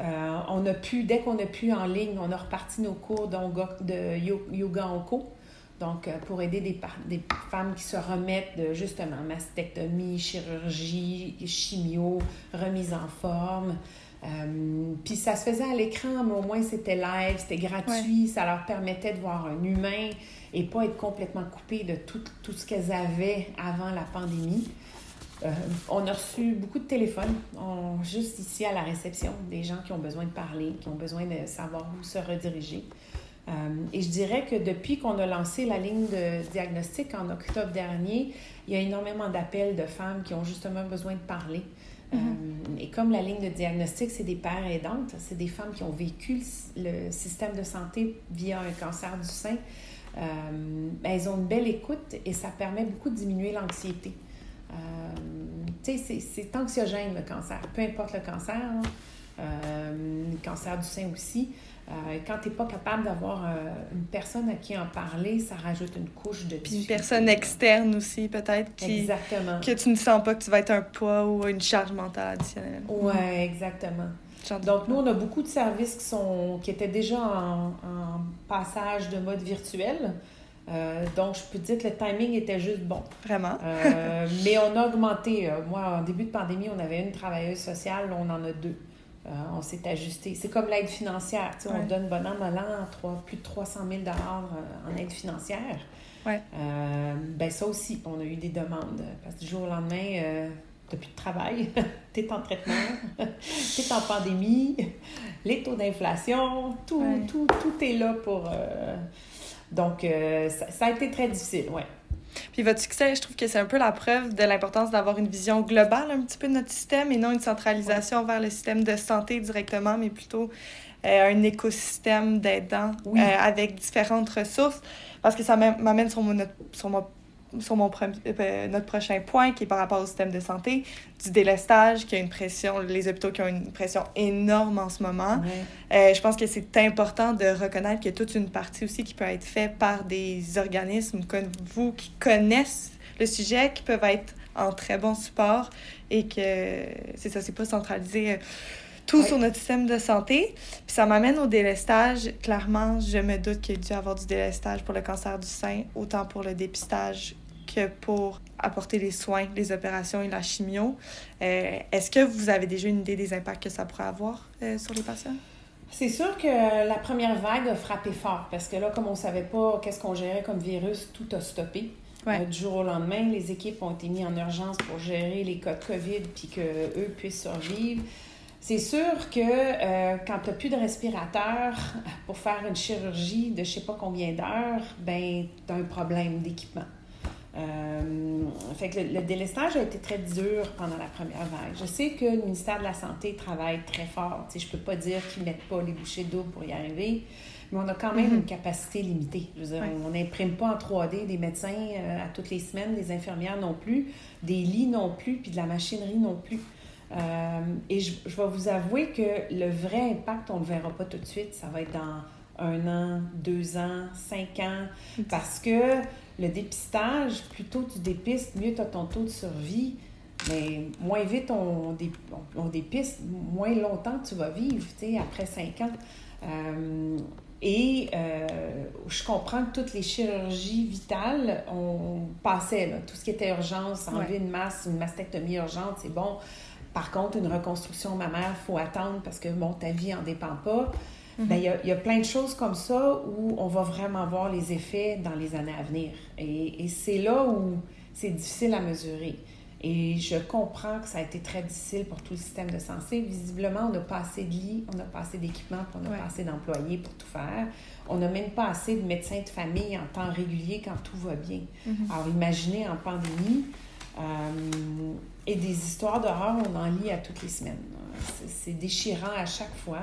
Euh, on a pu, dès qu'on a pu en ligne, on a reparti nos cours de yoga en co. Donc, euh, pour aider des, des, femmes qui se remettent de justement mastectomie, chirurgie, chimio, remise en forme. Euh, puis ça se faisait à l'écran, mais au moins c'était live, c'était gratuit, ça leur permettait de voir un humain et pas être complètement coupé de tout, tout ce qu'elles avaient avant la pandémie. Euh, on a reçu beaucoup de téléphones, juste ici à la réception, des gens qui ont besoin de parler, qui ont besoin de savoir où se rediriger. Euh, et je dirais que depuis qu'on a lancé la ligne de diagnostic en octobre dernier, il y a énormément d'appels de femmes qui ont justement besoin de parler. Mm-hmm. Euh, et comme la ligne de diagnostic, c'est des pères aidantes, c'est des femmes qui ont vécu le système de santé via un cancer du sein, ben, elles ont une belle écoute et ça permet beaucoup de diminuer l'anxiété. Euh, tu sais, c'est anxiogène le cancer, peu importe le cancer, euh, le cancer du sein aussi. Euh, quand tu n'es pas capable d'avoir une personne à qui en parler, ça rajoute une couche de Puis une personne externe aussi, peut-être, qui exactement. que tu ne sens pas que tu vas être un poids ou une charge mentale additionnelle. Oui, exactement. Donc, nous, on a beaucoup de services qui, sont, qui étaient déjà en, en passage de mode virtuel. Euh, donc, je peux dire que le timing était juste bon. Vraiment. Euh, mais on a augmenté. Euh, moi, en début de pandémie, on avait une travailleuse sociale, on en a deux. on s'est ajusté. C'est comme l'aide financière. On donne bon an, mal an, plus de 300 000 en aide financière. Ouais. ben ça aussi, on a eu des demandes. Parce que du jour au lendemain, tu plus de travail, tu es en traitement, tu es en pandémie, les taux d'inflation, tout, tout, tout est là pour... Donc, euh, ça, a été très difficile, oui. Puis votre succès, je trouve que c'est un peu la preuve de l'importance d'avoir une vision globale un petit peu de notre système et non une centralisation vers le système de santé directement, mais plutôt euh, un écosystème d'aidants euh, avec différentes ressources. Parce que ça m'amène sur mon, sur mon sur mon euh, notre prochain point, qui est par rapport au système de santé, du délestage, qui a une pression, les hôpitaux qui ont une pression énorme en ce moment. Euh, je pense que c'est important de reconnaître qu'il y a toute une partie aussi qui peut être faite par des organismes comme vous qui connaissent le sujet, qui peuvent être en très bon support et que c'est ça, c'est pas centralisé. Euh, tout sur notre système de santé. Puis ça m'amène au délestage. Clairement, je me doute qu'il y a dû avoir du délestage pour le cancer du sein, autant pour le dépistage que pour apporter les soins, les opérations et la chimio. Euh, est-ce que vous avez déjà une idée des impacts que ça pourrait avoir euh, sur les patients? C'est sûr que la première vague a frappé fort parce que là, comme on ne savait pas qu'est-ce qu'on gérait comme virus, tout a stoppé. Euh, du jour au lendemain, les équipes ont été mises en urgence pour gérer les cas de COVID puis qu'eux puissent survivre. C'est sûr que euh, quand tu n'as plus de respirateur pour faire une chirurgie de je sais pas combien d'heures, ben tu as un problème d'équipement. Euh, fait que le, délestage a été très dur pendant la première vague. Je sais que le ministère de la Santé travaille très fort. Je ne peux pas dire qu'ils ne mettent pas les bouchées d'eau pour y arriver, mais on a quand même mm-hmm. une capacité limitée. On n'imprime pas en 3D des médecins euh, à toutes les semaines, des infirmières non plus, des lits non plus, puis de la machinerie non plus. Euh, et je, je, vais vous avouer que le vrai impact, on ne le verra pas tout de suite. Ça va être dans un an, deux ans, cinq ans. Parce que le dépistage, plus tôt tu dépistes, mieux tu as ton taux de survie. Mais moins vite on, on, dépiste, moins longtemps tu vas vivre, tu sais, après cinq ans. Euh, et euh, je comprends que toutes les chirurgies vitales, on passait, là, tout ce qui était urgence, enlever une masse, une mastectomie urgente, c'est bon. Par contre, une reconstruction mammaire, il faut attendre parce que, bon, ta vie n'en dépend pas. Mhm. Ben, il y, a, y, a, plein de choses comme ça où on va vraiment voir les effets dans les années à venir. Et, et c'est là où c'est difficile à mesurer. Et je comprends que ça a été très difficile pour tout le système de santé. Visiblement, on n'a pas assez de lits, on n'a pas assez d'équipements, on n'a pas assez d'employés pour tout faire. On n'a même pas assez de médecins de famille en temps régulier quand tout va bien. Mhm. Alors, imaginez en pandémie, euh, et des histoires d'horreur, on en lit à toutes les semaines. C'est déchirant à chaque fois.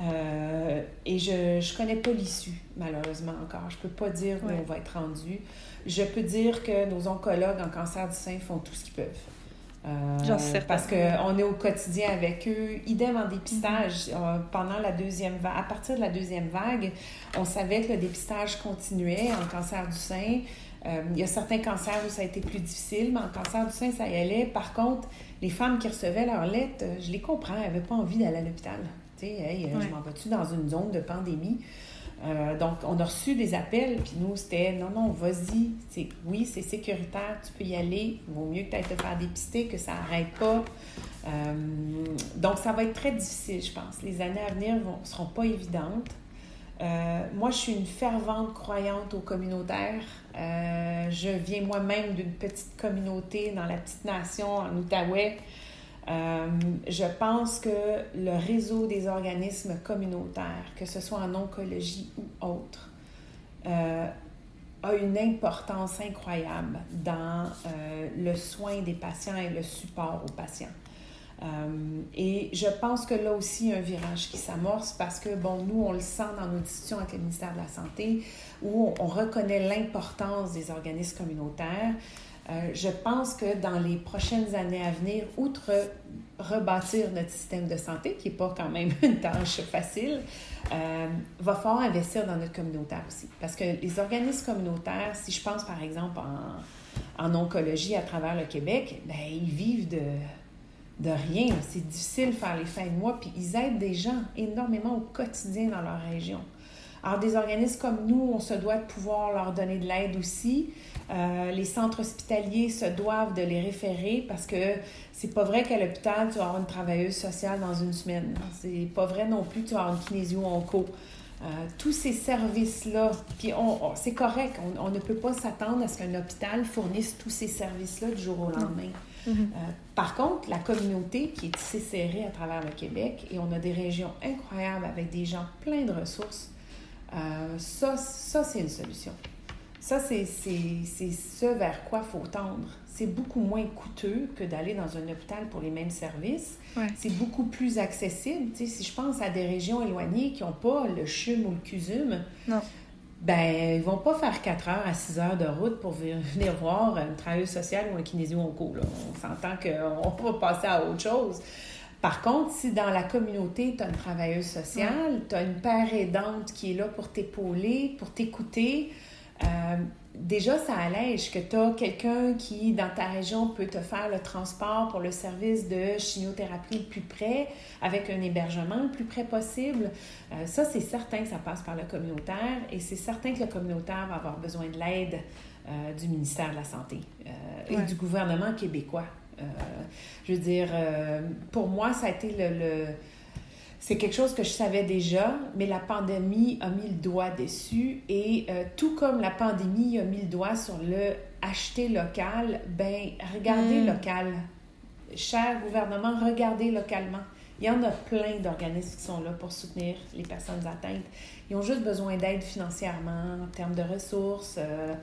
Euh, et je ne connais pas l'issue, malheureusement, encore. Je ne peux pas dire où on va être rendu. Je peux dire que nos oncologues en cancer du sein font tout ce qu'ils peuvent. Euh, parce qu'on est au quotidien avec eux. Idem en dépistage. Mm-hmm. Euh, pendant la deuxième vague, à partir de la deuxième vague, on savait que le dépistage continuait en cancer du sein. Euh, il y a certains cancers où ça a été plus difficile, mais en cancer du sein, ça y allait. Par contre, les femmes qui recevaient leur lettre, je les comprends, elles n'avaient pas envie d'aller à l'hôpital. Hey, euh, je m'en vais-tu dans une zone de pandémie? donc, on a reçu des appels, puis nous, c'était non, non, vas-y. Oui, c'est sécuritaire, tu peux y aller. Il vaut mieux que tu ailles te faire dépister, que ça n'arrête pas. donc, ça va être très difficile, je pense. Les années à venir ne seront pas évidentes. Euh, moi, je suis une fervente croyante au communautaire. Euh, je viens moi-même d'une petite communauté dans la petite nation en Outaouais. Euh, je pense que le réseau des organismes communautaires, que ce soit en oncologie ou autre, a une importance incroyable dans le soin des patients et le support aux patients. Euh, et je pense que là aussi, un virage qui s'amorce parce que, bon, nous, on le sent dans nos discussions avec le ministère de la Santé, où on, reconnaît l'importance des organismes communautaires. Euh, je pense que dans les prochaines années à venir, outre rebâtir notre système de santé, qui n'est pas quand même une tâche facile, euh, va falloir investir dans notre communautaire aussi. Parce que les organismes communautaires, si je pense par exemple en, oncologie à travers le Québec, ben, ils vivent de, de rien. C'est difficile de faire les fins de mois, puis ils aident des gens énormément au quotidien dans leur région. Alors, des organismes comme nous, on se doit de pouvoir leur donner de l'aide aussi. Euh, les centres hospitaliers se doivent de les référer parce que c'est pas vrai qu'à l'hôpital, tu vas avoir une travailleuse sociale dans une semaine. C'est pas vrai non plus que tu vas avoir une kinésio-onco. Euh, tous ces services-là, puis on, c'est correct, on, ne peut pas s'attendre à ce qu'un hôpital fournisse tous ces services-là du jour au lendemain. Mm-hmm. Euh, par contre, la communauté qui est tissée serrée à travers le Québec, et on a des régions incroyables avec des gens pleins de ressources, euh, ça, ça c'est une solution. Ça, c'est ce vers quoi il faut tendre. C'est beaucoup moins coûteux que d'aller dans un hôpital pour les mêmes services. C'est beaucoup plus accessible. Tu sais, si je pense à des régions éloignées qui n'ont pas le CHUM ou le CUSUM, non. ben, ils vont pas faire 4 heures à 6 heures de route pour venir voir un travailleuse social ou un kinésio-onco. On s'entend qu'on va passer à autre chose. Par contre, si dans la communauté, tu as une travailleuse sociale, tu as une père aidante qui est là pour t'épauler, pour t'écouter, euh, déjà, ça allège que tu as quelqu'un qui, dans ta région, peut te faire le transport pour le service de chimiothérapie le plus près, avec un hébergement le plus près possible. Euh, ça, c'est certain que ça passe par le communautaire et c'est certain que le communautaire va avoir besoin de l'aide euh, du ministère de la Santé et du gouvernement québécois. Je veux dire, pour moi, ça a été le c'est quelque chose que je savais déjà, mais la pandémie a mis le doigt dessus et euh, tout comme la pandémie a mis le doigt sur le acheter local, ben regardez hmm. local. Cher gouvernement, regardez localement. Il y en a plein d'organismes qui sont là pour soutenir les personnes atteintes. Ils ont juste besoin d'aide financièrement, en termes de ressources. Euh,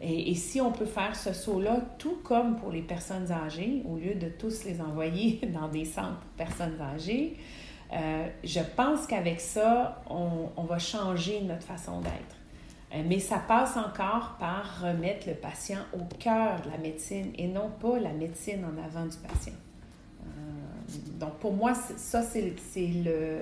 et, si on peut faire ce saut-là, tout comme pour les personnes âgées, au lieu de tous les envoyer dans des centres pour personnes âgées, euh, je pense qu'avec ça, on, va changer notre façon d'être. Euh, mais ça passe encore par remettre le patient au cœur de la médecine et non pas la médecine en avant du patient. Euh, donc pour moi, ça, c'est le...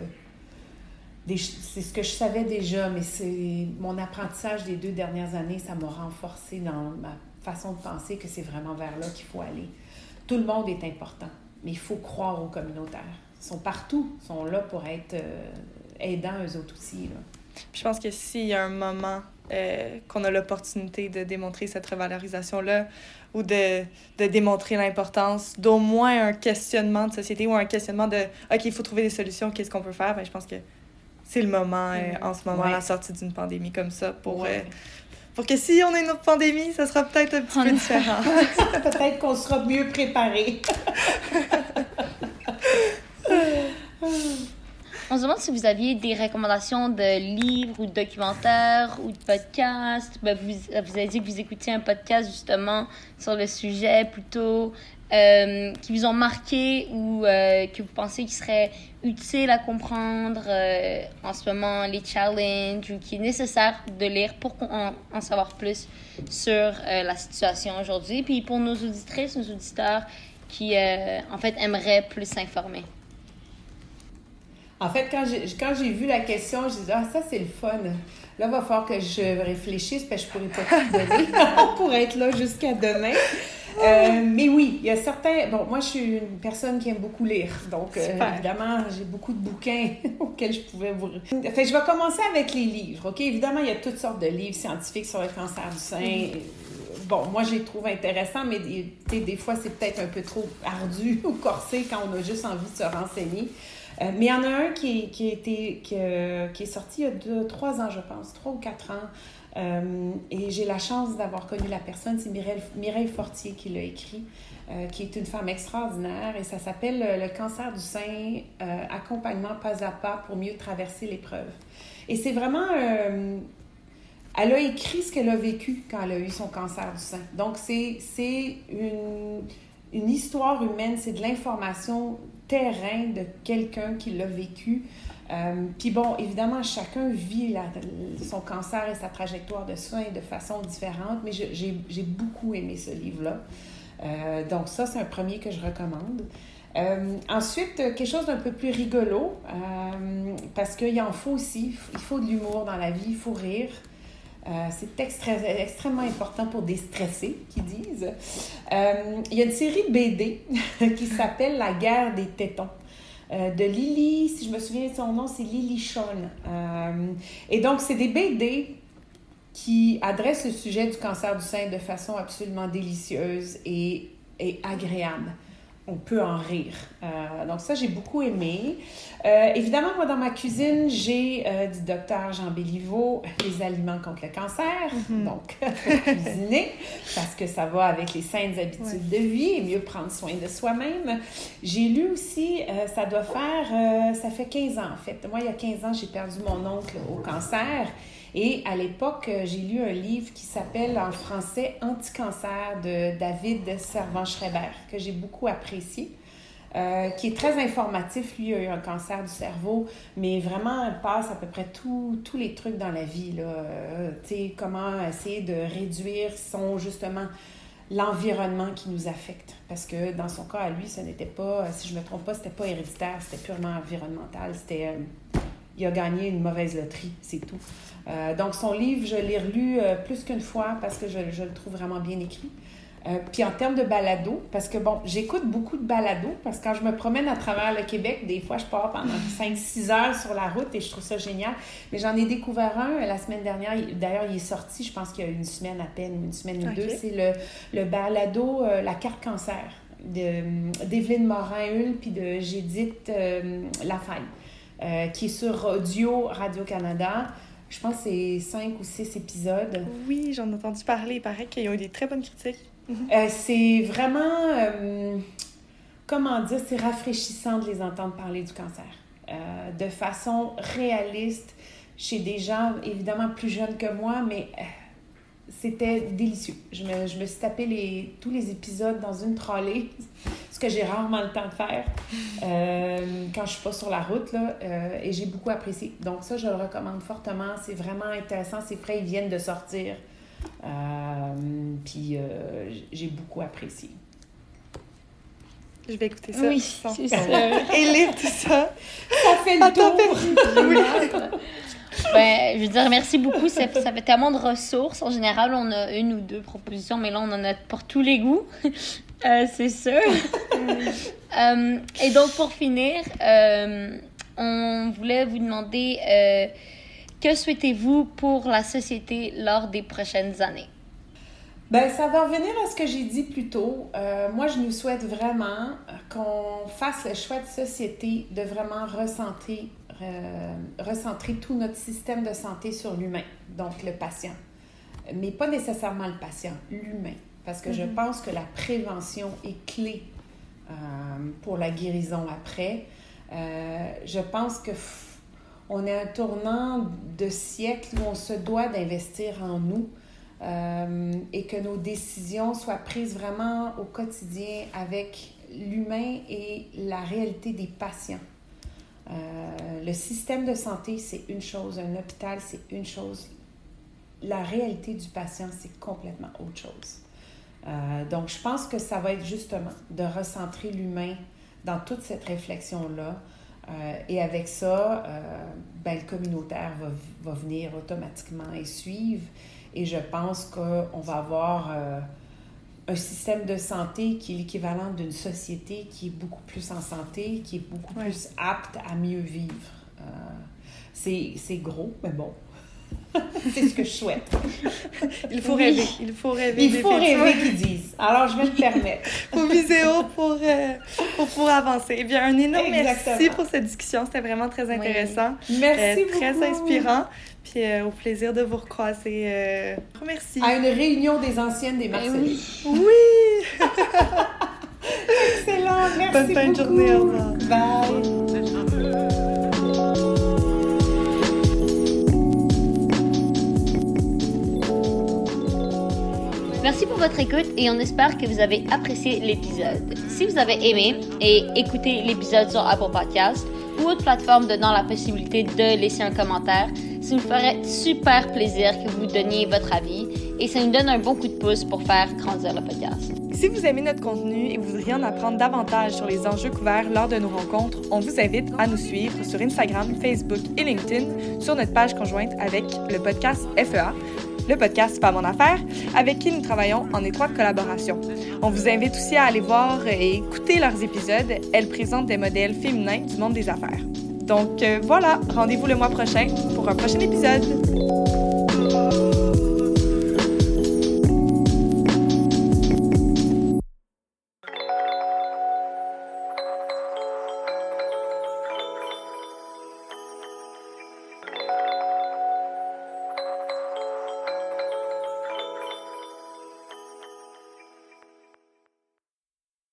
C'est ce que je savais déjà, mais c'est mon apprentissage des deux dernières années, ça m'a renforcé dans ma façon de penser que c'est vraiment vers là qu'il faut aller. Tout le monde est important, mais il faut croire au communautaire sont partout, sont là pour être euh, aidants eux autres aussi. je pense que s'il y a un moment euh, qu'on a l'opportunité de démontrer cette revalorisation-là ou de, de démontrer l'importance d'au moins un questionnement de société ou un questionnement de OK, il faut trouver des solutions, qu'est-ce qu'on peut faire, ben, je pense que c'est le moment euh, en ce moment, la sortie d'une pandémie comme ça pour. pour que si on a une autre pandémie, ça sera peut-être un petit peu différent. peut-être qu'on sera mieux préparé. On se demande si vous aviez des recommandations de livres ou de documentaires ou de podcasts. Ben, vous, vous avez dit que vous écoutiez un podcast justement sur le sujet plutôt euh, qui vous ont marqué ou euh, que vous pensez qui serait utile à comprendre euh, en ce moment, les challenges ou qui est nécessaire de lire pour en, en savoir plus sur la situation aujourd'hui. Puis pour nos auditrices, nos auditeurs qui en fait aimeraient plus s'informer. En fait, quand j'ai, j'ai vu la question, je dit, ah, ça, c'est le fun. Là, il va falloir que je réfléchisse, parce que je pourrais pas tout donner pour être là jusqu'à demain. Euh, mais oui, il y a certains. Bon, moi, je suis une personne qui aime beaucoup lire. Donc, euh, évidemment, j'ai beaucoup de bouquins auxquels je pouvais vous. Fait je vais commencer avec les livres. OK? Évidemment, il y a toutes sortes de livres scientifiques sur le cancer du sein. Mm-hmm. Bon, moi, je les trouve intéressants, mais des fois, c'est peut-être un peu trop ardu ou corsé quand on a juste envie de se renseigner. Euh, mais il y en a un qui, qui, a été, qui, qui, est sorti il y a deux, trois ans, je pense, trois ou quatre ans. Euh, et j'ai la chance d'avoir connu la personne, c'est Mireille, Fortier qui l'a écrit, euh, qui est une femme extraordinaire et ça s'appelle Le cancer du sein, accompagnement pas à pas pour mieux traverser l'épreuve. Et c'est vraiment... elle a écrit ce qu'elle a vécu quand elle a eu son cancer du sein. Donc c'est une, une histoire humaine, c'est de l'information terrain de quelqu'un qui l'a vécu. Euh, puis bon, évidemment, chacun vit son cancer et sa trajectoire de soins de façon différente, mais j'ai beaucoup aimé ce livre-là. Euh, donc ça, c'est un premier que je recommande. Euh, ensuite, quelque chose d'un peu plus rigolo, parce qu'il en faut aussi. Il faut de l'humour dans la vie, il faut rire. Euh, c'est extrêmement important pour déstresser, qui disent. Euh, il y a une série BD qui s'appelle La guerre des tétons. De Lily, si je me souviens de son nom, c'est Lily Sean. et donc, c'est des BD qui adressent le sujet du cancer du sein de façon absolument délicieuse et, et agréable on peut en rire. Euh, donc ça, j'ai beaucoup aimé. Euh, évidemment, moi, dans ma cuisine, j'ai euh, du docteur Jean Béliveau, les aliments contre le cancer. Mhm. Donc, cuisiner, parce que ça va avec les saines habitudes de vie et mieux prendre soin de soi-même. J'ai lu aussi, ça doit faire, ça fait 15 ans en fait. Moi, il y a 15 ans, j'ai perdu mon oncle au cancer. Et à l'époque, euh, j'ai lu un livre qui s'appelle en français Anti-cancer de David Servan-Schreiber, que j'ai beaucoup apprécié. Euh, qui est très informatif. Lui a eu un cancer du cerveau, mais vraiment, il passe à peu près tous les trucs dans la vie. Là. Euh, comment essayer de réduire son, justement, l'environnement qui nous affecte. Parce que dans son cas, à lui, ce n'était pas, si je ne me trompe pas, c'était pas héréditaire, c'était purement environnemental. C'était, il a gagné une mauvaise loterie, c'est tout. Euh, donc, son livre, je l'ai relu euh, plus qu'une fois parce que je, le trouve vraiment bien écrit. Euh, puis en termes de balado, parce que bon, j'écoute beaucoup de balado, parce que quand je me promène à travers le Québec, des fois je pars pendant 5-6 heures sur la route et je trouve ça génial. Mais j'en ai découvert un la semaine dernière. D'ailleurs, il est sorti, je pense qu'il y a une semaine à peine, une semaine ou deux. C'est le, le balado La carte cancer d'Evelyne Morin-Hull puis de Gédith Lafaille, qui est sur Audio Radio-Canada. Je pense que c'est cinq ou six épisodes. Oui, j'en ai entendu parler. Il paraît qu'ils ont eu des très bonnes critiques. Euh, c'est vraiment, euh, comment dire, c'est rafraîchissant de les entendre parler du cancer. Euh, de façon réaliste, chez des gens évidemment plus jeunes que moi, mais c'était délicieux. Je me, je me, suis tapé les, tous les épisodes dans une trolley, ce que j'ai rarement le temps de faire euh, quand je suis pas sur la route, là, euh, et j'ai beaucoup apprécié. Donc ça, je le recommande fortement. C'est vraiment intéressant. C'est frais, ils viennent de sortir. Euh, puis j'ai beaucoup apprécié. Je vais écouter ça. Oui, c'est ça. Et lire tout ça. Ça fait le tour. Ben, je veux dire, merci beaucoup. Ça, ça, fait tellement de ressources. En général, on a une ou deux propositions, mais là, on en a pour tous les goûts. Euh, c'est sûr. Euh, et donc, pour finir, euh, on voulait vous demander que souhaitez-vous pour la société lors des prochaines années? Ben, ça va revenir à ce que j'ai dit plus tôt. moi, je nous souhaite vraiment qu'on fasse le choix de société de vraiment euh, recentrer tout notre système de santé sur l'humain, donc le patient. Mais pas nécessairement le patient, l'humain. Parce que je mhm. pense que la prévention est clé euh, pour la guérison après. Euh, je pense que on est un tournant de siècle où on se doit d'investir en nous et que nos décisions soient prises vraiment au quotidien avec l'humain et la réalité des patients. Euh, le système de santé, c'est une chose, un hôpital, c'est une chose. La réalité du patient, c'est complètement autre chose. Euh, donc, je pense que ça va être justement de recentrer l'humain dans toute cette réflexion-là. Euh, et avec ça, ben, le communautaire va, va, venir automatiquement et suivre. Et je pense qu'on va avoir un système de santé qui est l'équivalent d'une société qui est beaucoup plus en santé, qui est beaucoup plus apte à mieux vivre. Euh, c'est gros, mais bon. c'est ce que je souhaite. Il faut rêver. Il faut rêver. Il faut rêver qu'ils disent. Alors, je vais me permettre. Au vidéo pour, euh, pour, pour avancer. Eh bien, un énorme merci pour cette discussion. C'était vraiment très intéressant. Merci euh, Très inspirant. Puis euh, au plaisir de vous recroiser. Euh, merci. À une réunion des anciennes des Marseillais. Oui! oui. Excellent, merci Bonne fin de journée, au revoir. Bye! Merci pour votre écoute et on espère que vous avez apprécié l'épisode. Si vous avez aimé et écouté l'épisode sur Apple Podcast ou autre plateforme donnant la possibilité de laisser un commentaire, ça nous ferait super plaisir que vous donniez votre avis et ça nous donne un bon coup de pouce pour faire grandir le podcast. Si vous aimez notre contenu et vous voudriez en apprendre davantage sur les enjeux couverts lors de nos rencontres, on vous invite à nous suivre sur Instagram, Facebook et LinkedIn sur notre page conjointe avec le podcast FEA le podcast Pas mon affaire, avec qui nous travaillons en étroite collaboration. On vous invite aussi à aller voir et écouter leurs épisodes. Elles présentent des modèles féminins du monde des affaires. Donc euh, voilà, rendez-vous le mois prochain pour un prochain épisode.